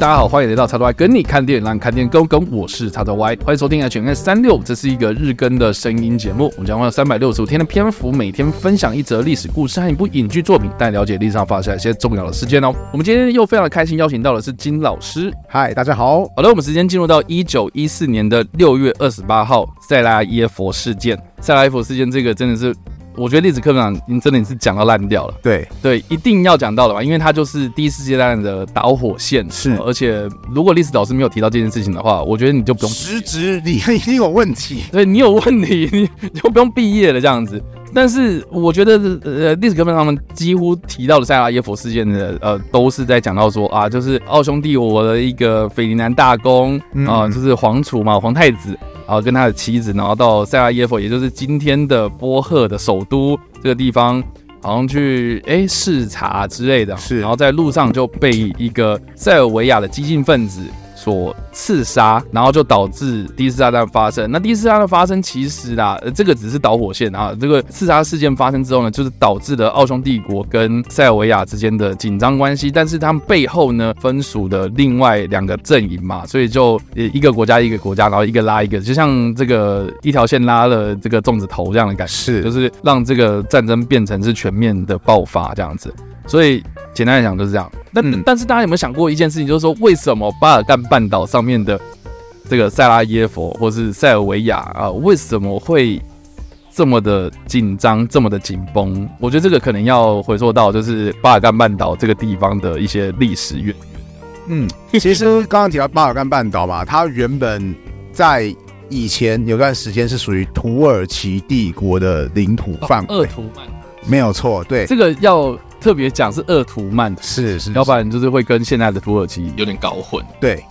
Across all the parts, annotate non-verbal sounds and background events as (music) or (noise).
大家好，欢迎来到叉叉 Y 跟你看电影，让你看电影更跟。我是叉叉 Y，欢迎收听 H N 三六，这是一个日更的声音节目。我们将会有三百六十五天的篇幅，每天分享一则历史故事和一部影剧作品，带你了解历史上发生一些重要的事件哦。我们今天又非常的开心，邀请到的是金老师。嗨，大家好。好的，我们时间进入到一九一四年的六月二十八号，塞拉耶佛事件。塞拉耶佛事件这个真的是。我觉得历史课本上，你真的你是讲到烂掉了。对对，一定要讲到的吧，因为它就是第一次世界大战的导火线。是，而且如果历史老师没有提到这件事情的话，我觉得你就不用。实职你 (laughs) 一定有问题。对，你有问题，(laughs) 你就不用毕业了这样子。但是我觉得，呃，历史课本上面几乎提到的塞拉耶夫事件的，呃，都是在讲到说啊，就是奥匈帝国的一个斐迪南大公啊，就是皇储嘛，皇太子。然后跟他的妻子，然后到塞拉耶夫，也就是今天的波赫的首都这个地方，好像去哎视察之类的。是，然后在路上就被一个塞尔维亚的激进分子所刺杀，然后就导致第一次大战发生。那第一次大战发生，其实啦，这个只是导火线啊。这个刺杀事件发生之后呢，就是导致了奥匈帝国跟塞尔维亚之间的紧张关系。但是他们背后呢，分属的另外两个阵营嘛，所以就一个国家一个国家，然后一个拉一个，就像这个一条线拉了这个粽子头这样的感觉，是，就是让这个战争变成是全面的爆发这样子。所以简单来讲就是这样。但、嗯、但是大家有没有想过一件事情，就是说为什么巴尔干半岛上面的这个塞拉耶佛或是塞尔维亚啊，为什么会这么的紧张，这么的紧绷？我觉得这个可能要回溯到就是巴尔干半岛这个地方的一些历史渊源。嗯，其实刚刚提到巴尔干半岛嘛，它原本在以前有段时间是属于土耳其帝国的领土范围。鄂图曼。没有错，对，这个要。特别讲是鄂图曼，是是，要不然就是会跟现在的土耳其有点搞混。对，对。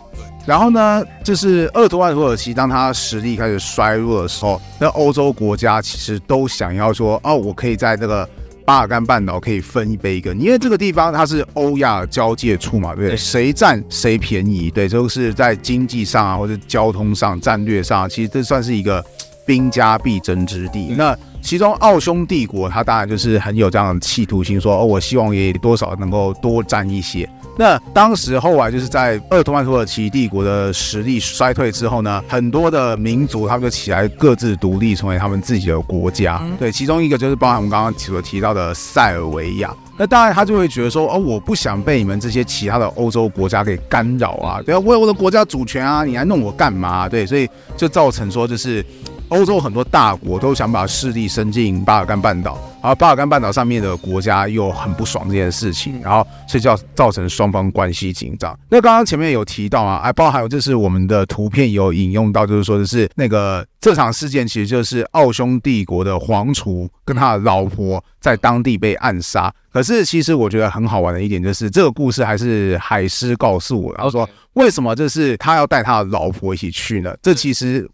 然后呢，就是鄂图曼土耳其，当它实力开始衰弱的时候，那欧洲国家其实都想要说，哦，我可以在这个巴尔干半岛可以分一杯羹，因为这个地方它是欧亚交界处嘛，对不对？谁占谁便宜？对，就是在经济上啊，或者交通上、战略上，其实这算是一个兵家必争之地。那其中奥匈帝国，他当然就是很有这样的企图心，说哦，我希望也多少能够多占一些。那当时后来就是在鄂图曼土耳其帝国的实力衰退之后呢，很多的民族他们就起来各自独立，成为他们自己的国家。对，其中一个就是包含我们刚刚所提到的塞尔维亚。那当然他就会觉得说，哦，我不想被你们这些其他的欧洲国家给干扰啊，对啊，为我的国家主权啊，你来弄我干嘛？对，所以就造成说就是。欧洲很多大国都想把势力伸进巴尔干半岛，而巴尔干半岛上面的国家又很不爽这件事情，然后所以就造成双方关系紧张。那刚刚前面有提到啊，还包含有就是我们的图片有引用到，就是说的是那个这场事件其实就是奥匈帝国的皇储跟他的老婆在当地被暗杀。可是其实我觉得很好玩的一点就是这个故事还是海狮告诉我，然后说为什么这是他要带他的老婆一起去呢？这其实。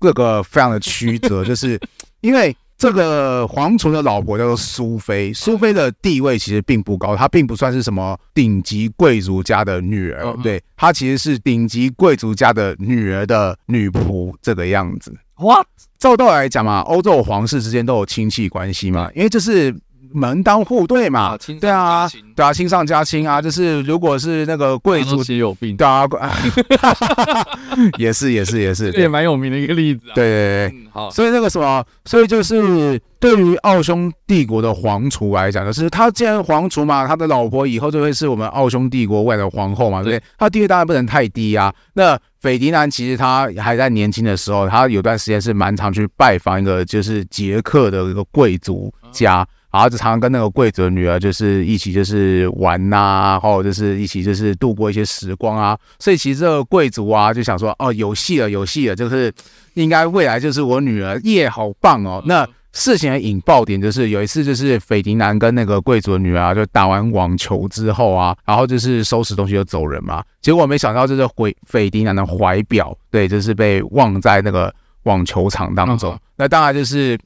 各个非常的曲折，(laughs) 就是因为这个皇储的老婆叫做苏菲，苏菲的地位其实并不高，她并不算是什么顶级贵族家的女儿，对，她其实是顶级贵族家的女儿的女仆这个样子。哇，照道理来讲嘛，欧洲皇室之间都有亲戚关系嘛，因为这是。门当户对嘛，对啊，对啊，亲上加亲啊，就是如果是那个贵族也有病，对啊，也是也是也是，也蛮有名的一个例子啊。对对对，好，所以那个什么，所以就是对于奥匈帝国的皇储来讲，就是他既然皇储嘛，他的老婆以后就会是我们奥匈帝国未来的皇后嘛，对不对？他地位当然不能太低啊。那斐迪南其实他还在年轻的时候，他有段时间是蛮常去拜访一个就是捷克的一个贵族家。然后就常常跟那个贵族的女儿就是一起就是玩呐、啊，或者就是一起就是度过一些时光啊。所以其实这个贵族啊就想说，哦，有戏了，有戏了，就是应该未来就是我女儿，耶，好棒哦。那事情的引爆点就是有一次就是斐迪南跟那个贵族的女儿啊，就打完网球之后啊，然后就是收拾东西就走人嘛。结果没想到就是回斐迪南的怀表，对，就是被忘在那个网球场当中。那当然就是。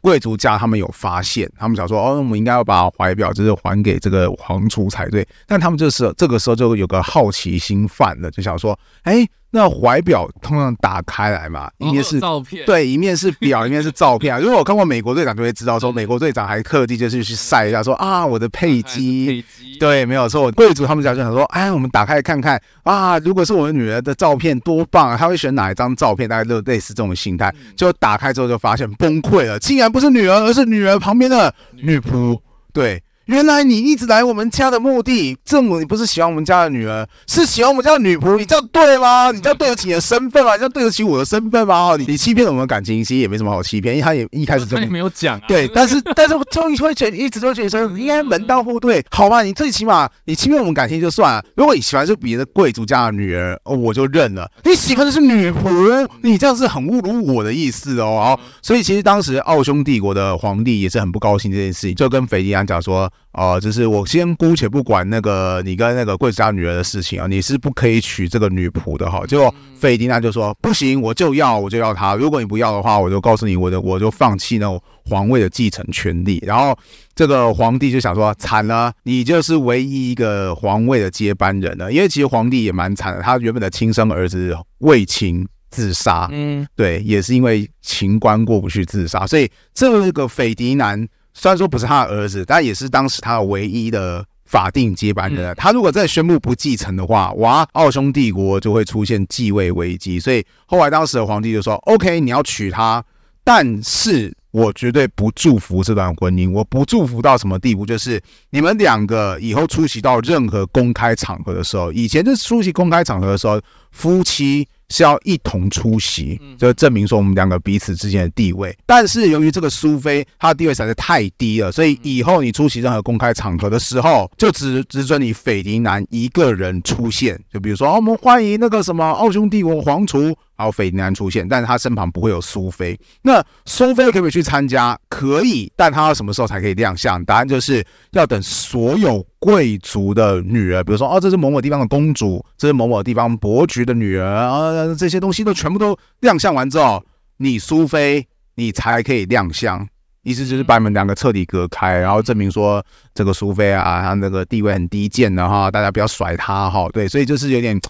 贵族家他们有发现，他们想说，哦，我们应该要把怀表就是还给这个皇储才对。但他们这时这个时候就有个好奇心犯了，就想说，哎，那怀表通常打开来嘛，一面是、哦、照片，对，一面是 (laughs) 表，一面是照片啊。因为我看过美国队长，就会知道说，美国队长还特地就是去晒一下说，说啊，我的配机，配机，对，没有错。贵族他们家就想说，哎，我们打开看看啊，如果是我的女儿的照片，多棒啊！他会选哪一张照片？大概就类似这种心态。就打开之后就发现崩溃了，竟然不是女儿，而是女儿旁边的女仆，对。原来你一直来我们家的目的，正母，你不是喜欢我们家的女儿，是喜欢我们家的女仆，你这样对吗？你这样对得起你的身份吗？你这样对得起我的身份吗？你 (laughs) 你欺骗了我们的感情，其实也没什么好欺骗，因为他也一开始就没有讲、啊。(laughs) 对，但是但是终于会觉得一直都觉得说应该门当户对，好吧？你最起码你欺骗我们感情就算了，如果你喜欢是别的贵族家的女儿，哦，我就认了。你喜欢的是女仆，你这样是很侮辱我的意思哦。所以其实当时奥匈帝国的皇帝也是很不高兴这件事情，就跟斐迪南讲说。哦、呃，就是我先姑且不管那个你跟那个贵族家女儿的事情啊，你是不可以娶这个女仆的哈。结果斐迪南就说不行，我就要，我就要她。如果你不要的话，我就告诉你，我的我就放弃那种皇位的继承权利。然后这个皇帝就想说，惨了，你就是唯一一个皇位的接班人了。因为其实皇帝也蛮惨的，他原本的亲生儿子为情自杀，嗯，对，也是因为情关过不去自杀。所以这个斐迪南。虽然说不是他的儿子，但也是当时他唯一的法定接班人。他如果再宣布不继承的话，哇，奥匈帝国就会出现继位危机。所以后来当时的皇帝就说：“OK，你要娶她，但是我绝对不祝福这段婚姻。我不祝福到什么地步？就是你们两个以后出席到任何公开场合的时候，以前就是出席公开场合的时候，夫妻。”是要一同出席，就证明说我们两个彼此之间的地位。但是由于这个苏菲她的地位实在是太低了，所以以后你出席任何公开场合的时候，就只只准你斐迪南一个人出现。就比如说，哦，我们欢迎那个什么奥匈帝国皇储。然后斐迪南出现，但是他身旁不会有苏菲。那苏菲可不可以去参加？可以，但他要什么时候才可以亮相？答案就是要等所有贵族的女儿，比如说哦，这是某某地方的公主，这是某某地方伯爵的女儿啊，这些东西都全部都亮相完之后，你苏菲你才可以亮相。意思就是把你们两个彻底隔开，然后证明说这个苏菲啊，她那个地位很低贱的哈，大家不要甩她哈。对，所以就是有点。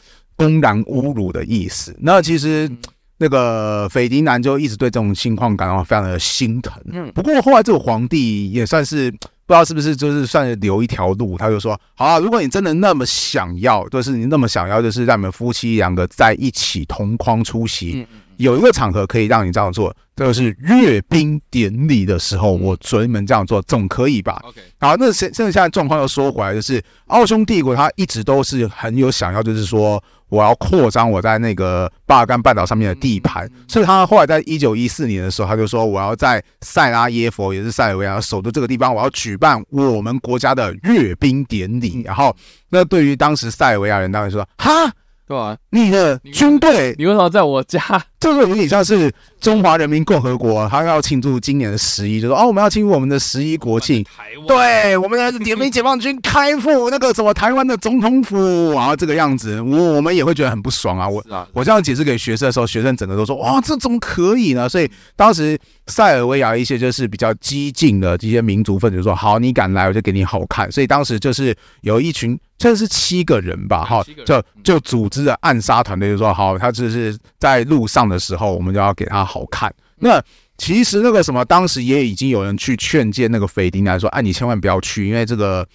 公然侮辱的意思。那其实那个斐迪南就一直对这种情况感到非常的心疼。嗯，不过后来这个皇帝也算是不知道是不是就是算是留一条路，他就说：好啊，如果你真的那么想要，就是你那么想要，就是让你们夫妻两个在一起同框出席。有一个场合可以让你这样做，这个是阅兵典礼的时候，我准你们这样做，总可以吧？OK，好，那现现在状况又说回来，就是奥匈帝国他一直都是很有想要，就是说我要扩张我在那个巴尔干半岛上面的地盘，所以他后来在一九一四年的时候，他就说我要在塞拉耶佛，也是塞尔维亚首都这个地方，我要举办我们国家的阅兵典礼。然后，那对于当时塞尔维亚人当然说，哈。对吧，你的军队，你为什么在我家？(laughs) 这个有点像是中华人民共和国，他要庆祝今年的十一，就说哦，我们要庆祝我们的十一国庆。台湾，对，我们的人民解放军开赴那个什么台湾的总统府，然后这个样子，我我们也会觉得很不爽啊。我我这样解释给学生的时候，学生整个都说哇，这怎么可以呢？所以当时塞尔维亚一些就是比较激进的这些民族分子说，好，你敢来，我就给你好看。所以当时就是有一群。这是七个人吧？哈，就就组织的暗杀团队，就说好，他就是在路上的时候，我们就要给他好看。那其实那个什么，当时也已经有人去劝谏那个菲迪南说：“哎，你千万不要去，因为这个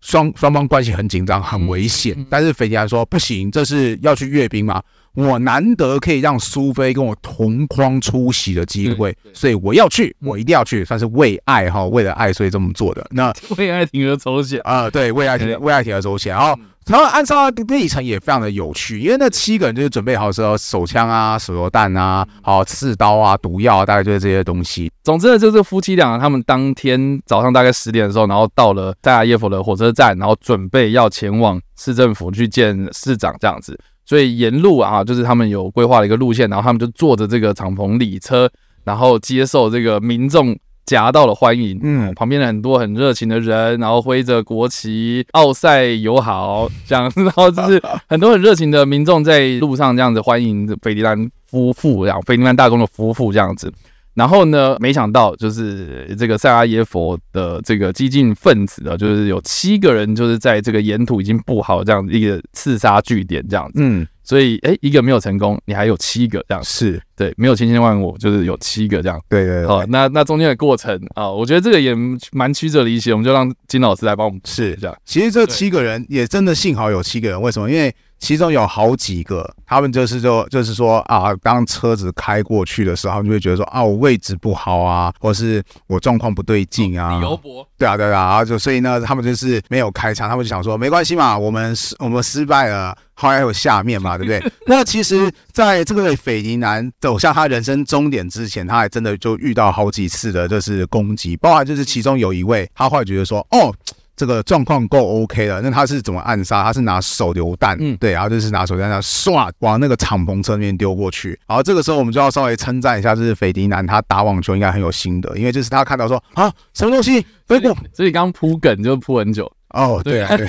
双双方关系很紧张，很危险。”但是菲迪南说：“不行，这是要去阅兵嘛。”我难得可以让苏菲跟我同框出席的机会，所以我要去，我一定要去，算是为爱哈，为了爱所以这么做的。那为爱铤而走险啊，对，为爱铤为爱铤而走险。然后，然后暗杀的历程也非常的有趣，因为那七个人就是准备好说手枪啊、手榴弹啊、好刺刀啊、毒药啊，大概就是这些东西。总之呢，就是夫妻俩他们当天早上大概十点的时候，然后到了塞拉耶夫的火车站，然后准备要前往市政府去见市长这样子。所以沿路啊，就是他们有规划了一个路线，然后他们就坐着这个敞篷礼车，然后接受这个民众夹道的欢迎。嗯，旁边的很多很热情的人，然后挥着国旗，奥赛友好这样，然后就是很多很热情的民众在路上这样子欢迎斐迪南夫妇，然后斐迪南大公的夫妇这样子。然后呢，没想到就是这个塞拉耶佛的这个激进分子啊，就是有七个人就是在这个沿途已经布好这样一个刺杀据点这样子。嗯。所以，哎，一个没有成功，你还有七个这样，是对，没有千千万万，就是有七个这样，对对对。好，那那中间的过程啊，我觉得这个也蛮曲折离奇，我们就让金老师来帮我们试一下。其实这七个人也真的幸好有七个人，为什么？因为其中有好几个，他们就是就就是说啊，当车子开过去的时候，就会觉得说啊，我位置不好啊，或是我状况不对劲啊。李油博。对啊对啊，然后就所以呢，他们就是没有开枪，他们就想说没关系嘛，我们失我们失败了。后来还有下面嘛，对不对？(laughs) 那其实，在这个斐迪南走向他人生终点之前，他还真的就遇到好几次的，就是攻击，包含就是其中有一位，他后来觉得说，哦，这个状况够 OK 了。那他是怎么暗杀？他是拿手榴弹，嗯，对，然后就是拿手榴弹，唰往那个敞篷车那边丢过去。然后这个时候，我们就要稍微称赞一下，就是斐迪南他打网球应该很有心得，因为就是他看到说啊，什么东西飞过，所以刚铺梗就铺很久。哦，对啊，对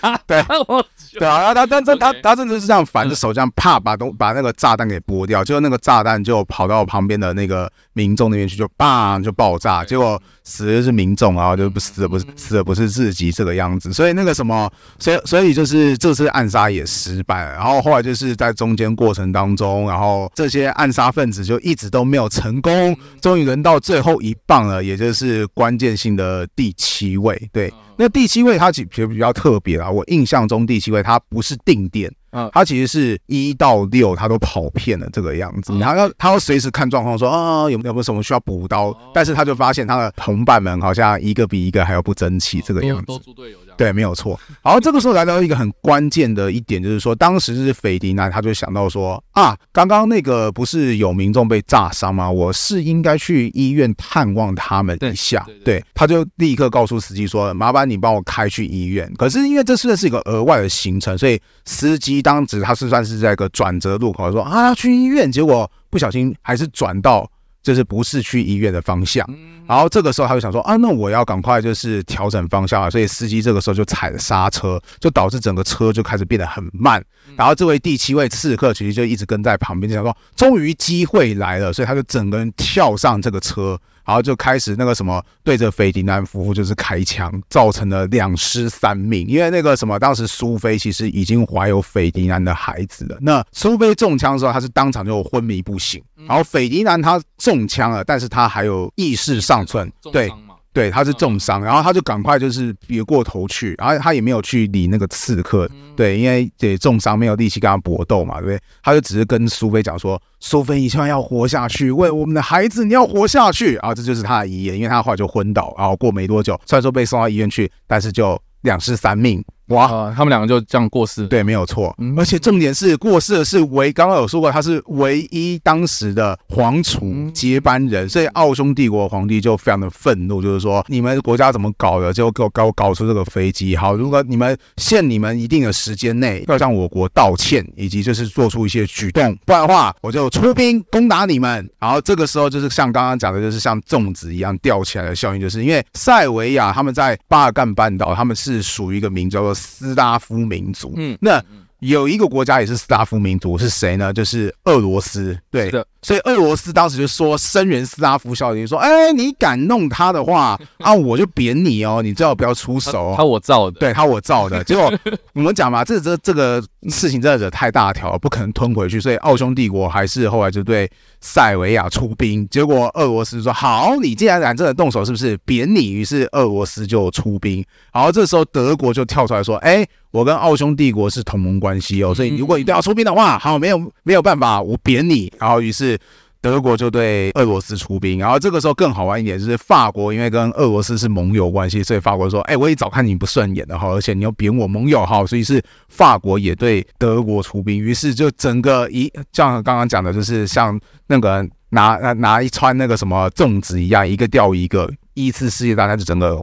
啊，对，(laughs) 对。啊，他他他他他真的是这样反着手这样啪把东把那个炸弹给拨掉，结果那个炸弹就跑到旁边的那个民众那边去，就砰就爆炸，结果死的是民众啊，就不死的不是死的不是自己这个样子，所以那个什么，所以所以就是这次暗杀也失败了，然后后来就是在中间过程当中，然后这些暗杀分子就一直都没有成功，终于轮到最后一棒了，也就是关键性的第七位，对。那第七位他其实比较特别啊，我印象中第七位他不是定点。嗯，他其实是一到六，他都跑遍了这个样子，然后要他要随时看状况，说啊有没有什么需要补刀，但是他就发现他的同伴们好像一个比一个还要不争气，这个样子。都猪队友这样。对，没有错。然后这个时候来到一个很关键的一点，就是说当时是斐迪南，他就想到说啊，刚刚那个不是有民众被炸伤吗？我是应该去医院探望他们一下。对，他就立刻告诉司机说，麻烦你帮我开去医院。可是因为这算是一个额外的行程，所以司机。当时他是算是在一个转折路口，说啊要去医院，结果不小心还是转到就是不是去医院的方向。然后这个时候他就想说啊，那我要赶快就是调整方向啊，所以司机这个时候就踩了刹车，就导致整个车就开始变得很慢。然后这位第七位刺客其实就一直跟在旁边，就想说终于机会来了，所以他就整个人跳上这个车。然后就开始那个什么，对着斐迪南夫妇就是开枪，造成了两尸三命。因为那个什么，当时苏菲其实已经怀有斐迪南的孩子了。那苏菲中枪的时候，她是当场就昏迷不醒。然后斐迪南他中枪了，但是他还有意识尚存，对。对，他是重伤，然后他就赶快就是别过头去，然后他也没有去理那个刺客，对，因为对重伤没有力气跟他搏斗嘛，对不对？他就只是跟苏菲讲说：“苏菲，你千万要活下去，为我们的孩子，你要活下去。”啊，这就是他的遗言，因为他后来就昏倒，然后过没多久，虽然说被送到医院去，但是就两尸三命。哇、呃，他们两个就这样过世，对，没有错。而且重点是过世的是唯，刚刚有说过他是唯一当时的皇储接班人，所以奥匈帝国皇帝就非常的愤怒，就是说你们国家怎么搞的，就给我搞搞出这个飞机。好，如果你们限你们一定的时间内要向我国道歉，以及就是做出一些举动，不然的话我就出兵攻打你们。然后这个时候就是像刚刚讲的，就是像粽子一样吊起来的效应，就是因为塞维亚他们在巴尔干半岛，他们是属于一个民族叫做。斯拉夫民族，嗯，那有一个国家也是斯拉夫民族，是谁呢？就是俄罗斯，对的。所以俄罗斯当时就说声援斯拉夫效应，说，哎、欸，你敢弄他的话 (laughs) 啊，我就扁你哦，你最好不要出手。他我造的，对他我造的。(laughs) 结果我们讲嘛，这这这个事情真的惹太大条了，不可能吞回去。所以奥匈帝国还是后来就对塞维亚出兵。结果俄罗斯说，好，你既然敢真的动手，是不是扁你？于是俄罗斯就出兵。然后这时候德国就跳出来说，哎、欸，我跟奥匈帝国是同盟关系哦，所以如果一定要出兵的话，好，没有没有办法，我扁你。然后于是。德国就对俄罗斯出兵，然后这个时候更好玩一点，就是法国因为跟俄罗斯是盟友关系，所以法国说：“哎，我也早看你不顺眼了哈，而且你又贬我盟友哈，所以是法国也对德国出兵。”于是就整个一像刚刚讲的，就是像那个拿拿拿一串那个什么粽子一样，一个掉一个，一次世界大战就整个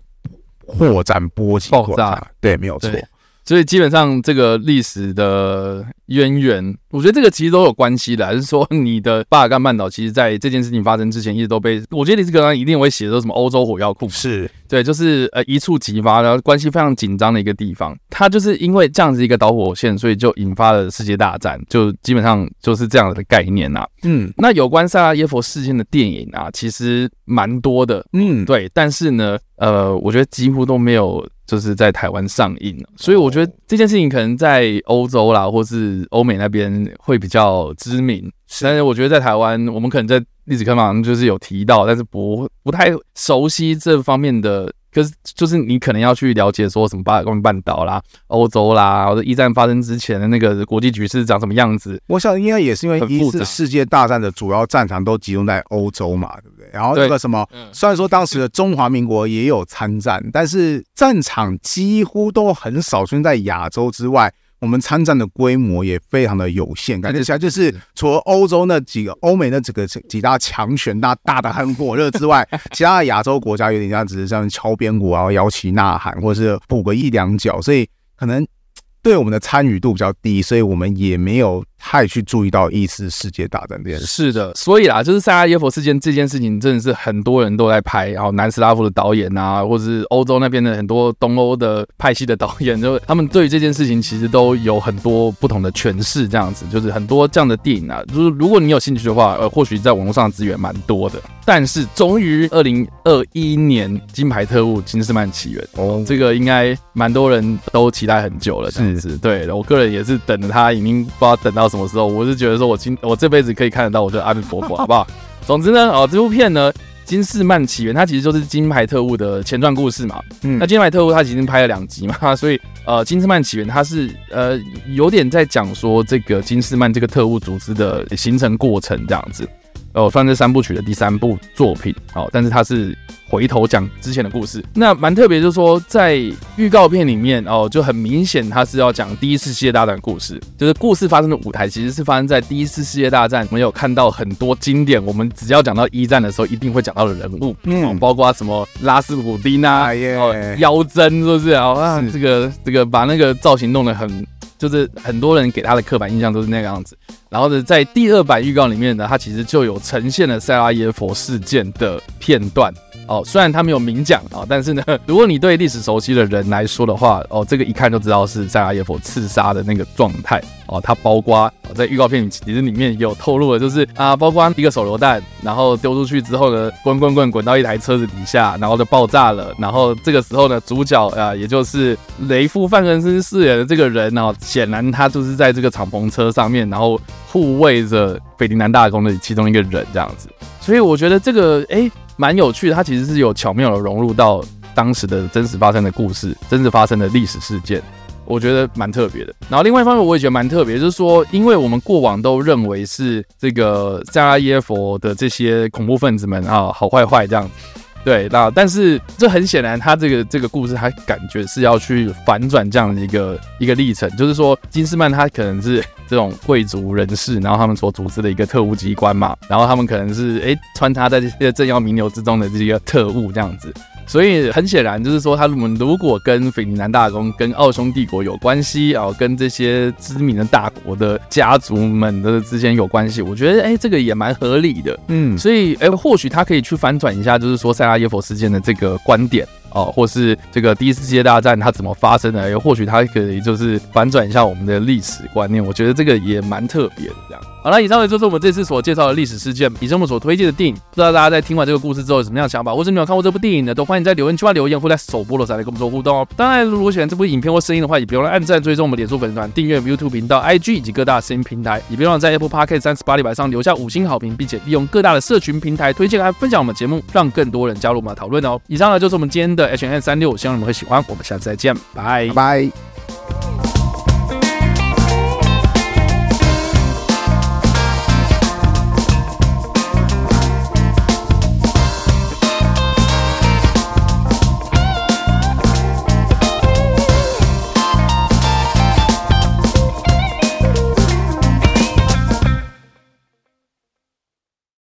扩展波及扩大，对，没有错。所以基本上这个历史的渊源，我觉得这个其实都有关系的，还是说你的巴尔干半岛，其实在这件事情发生之前，一直都被我觉得你这个人一定会写说什么欧洲火药库，是对，就是呃一触即发，然后关系非常紧张的一个地方。它就是因为这样子一个导火线，所以就引发了世界大战，就基本上就是这样的概念呐、啊。嗯，那有关萨拉耶佛事件的电影啊，其实蛮多的。嗯，对，但是呢，呃，我觉得几乎都没有。就是在台湾上映，所以我觉得这件事情可能在欧洲啦，或是欧美那边会比较知名。但是我觉得在台湾，我们可能在历史课上就是有提到，但是不不太熟悉这方面的。可是，就是你可能要去了解说什么巴尔干半岛啦、欧洲啦，或者一战发生之前的那个国际局势长什么样子。我想应该也是因为一次世界大战的主要战场都集中在欧洲嘛，对不对？然后那个什么，虽然说当时的中华民国也有参战，但是战场几乎都很少出现在亚洲之外。我们参战的规模也非常的有限，感觉起来就是除了欧洲那几个、欧美那几个几大强权大大的很火热之外，(laughs) 其他的亚洲国家有点像只是像敲边鼓啊、摇旗呐喊，或者是补个一两脚，所以可能。对我们的参与度比较低，所以我们也没有太去注意到一次世界大战这件事。是的，所以啦，就是萨拉耶夫事件这件事情，真的是很多人都在拍，然后南斯拉夫的导演啊，或者是欧洲那边的很多东欧的派系的导演，(laughs) 就他们对于这件事情其实都有很多不同的诠释，这样子，就是很多这样的电影啊，就是如果你有兴趣的话，呃，或许在网络上的资源蛮多的。但是终于二零二一年《金牌特务：金士曼起源》哦，这个应该蛮多人都期待很久了，这样子。是对，我个人也是等着他，已经不知道等到什么时候。我是觉得说我今我这辈子可以看得到，我的阿弥陀佛，(laughs) 好不好？总之呢，哦，这部片呢，《金士曼起源》它其实就是《金牌特务》的前传故事嘛。嗯，那《金牌特务》它已经拍了两集嘛，(laughs) 所以呃，《金士曼起源》它是呃有点在讲说这个金士曼这个特务组织的形成过程这样子。哦，算是三部曲的第三部作品，哦，但是它是回头讲之前的故事，那蛮特别，就是说在预告片里面，哦，就很明显它是要讲第一次世界大战的故事，就是故事发生的舞台其实是发生在第一次世界大战，我们有看到很多经典，我们只要讲到一战的时候一定会讲到的人物，嗯，包括什么拉斯普丁啊，哦，腰针是不是啊？这个这个把那个造型弄得很。就是很多人给他的刻板印象都是那个样子，然后呢，在第二版预告里面呢，他其实就有呈现了塞拉耶佛事件的片段。哦。虽然他没有明讲啊，但是呢，(laughs) 如果你对历史熟悉的人来说的话，哦，这个一看就知道是萨拉耶佛刺杀的那个状态。哦，他包括在预告片其实里面有透露的，就是啊，包括一个手榴弹，然后丢出去之后呢，滚滚滚滚到一台车子底下，然后就爆炸了。然后这个时候呢，主角啊，也就是雷夫范克斯饰演的这个人呢，显然他就是在这个敞篷车上面，然后护卫着斐迪南大公的其中一个人这样子。所以我觉得这个诶蛮有趣的，它其实是有巧妙的融入到当时的真实发生的故事，真实发生的历史事件。我觉得蛮特别的，然后另外一方面我也觉得蛮特别，就是说，因为我们过往都认为是这个塞拉耶佛的这些恐怖分子们啊，好坏坏这样，对，那但是这很显然，他这个这个故事，他感觉是要去反转这样的一个一个历程，就是说，金斯曼他可能是这种贵族人士，然后他们所组织的一个特务机关嘛，然后他们可能是哎穿插在这些政要名流之中的这个特务这样子。所以很显然，就是说，他们如果跟斐迪南大公、跟奥匈帝国有关系啊，跟这些知名的大国的家族们的之间有关系，我觉得，哎，这个也蛮合理的。嗯，所以，哎，或许他可以去反转一下，就是说，塞拉耶夫事件的这个观点。哦，或是这个第一次世界大战它怎么发生的？又或许它可以就是反转一下我们的历史观念，我觉得这个也蛮特别的。这样，好了，以上呢就是我们这次所介绍的历史事件，以及我们所推荐的电影。不知道大家在听完这个故事之后有什么样的想法，或者你有看过这部电影的，都欢迎在留言区留言，或在首播的时候来跟我们做互动哦。当然，如果喜欢这部影片或声音的话，也别忘了按赞、追踪我们脸书粉丝团、订阅 YouTube 频道、IG 以及各大声音平台，也别忘了在 Apple Podcast 三十八里板上留下五星好评，并且利用各大的社群平台推荐和分享我们节目，让更多人加入我们的讨论哦。以上呢就是我们今天的 HN，36,。希望你们会喜欢，我们下次再见，拜拜。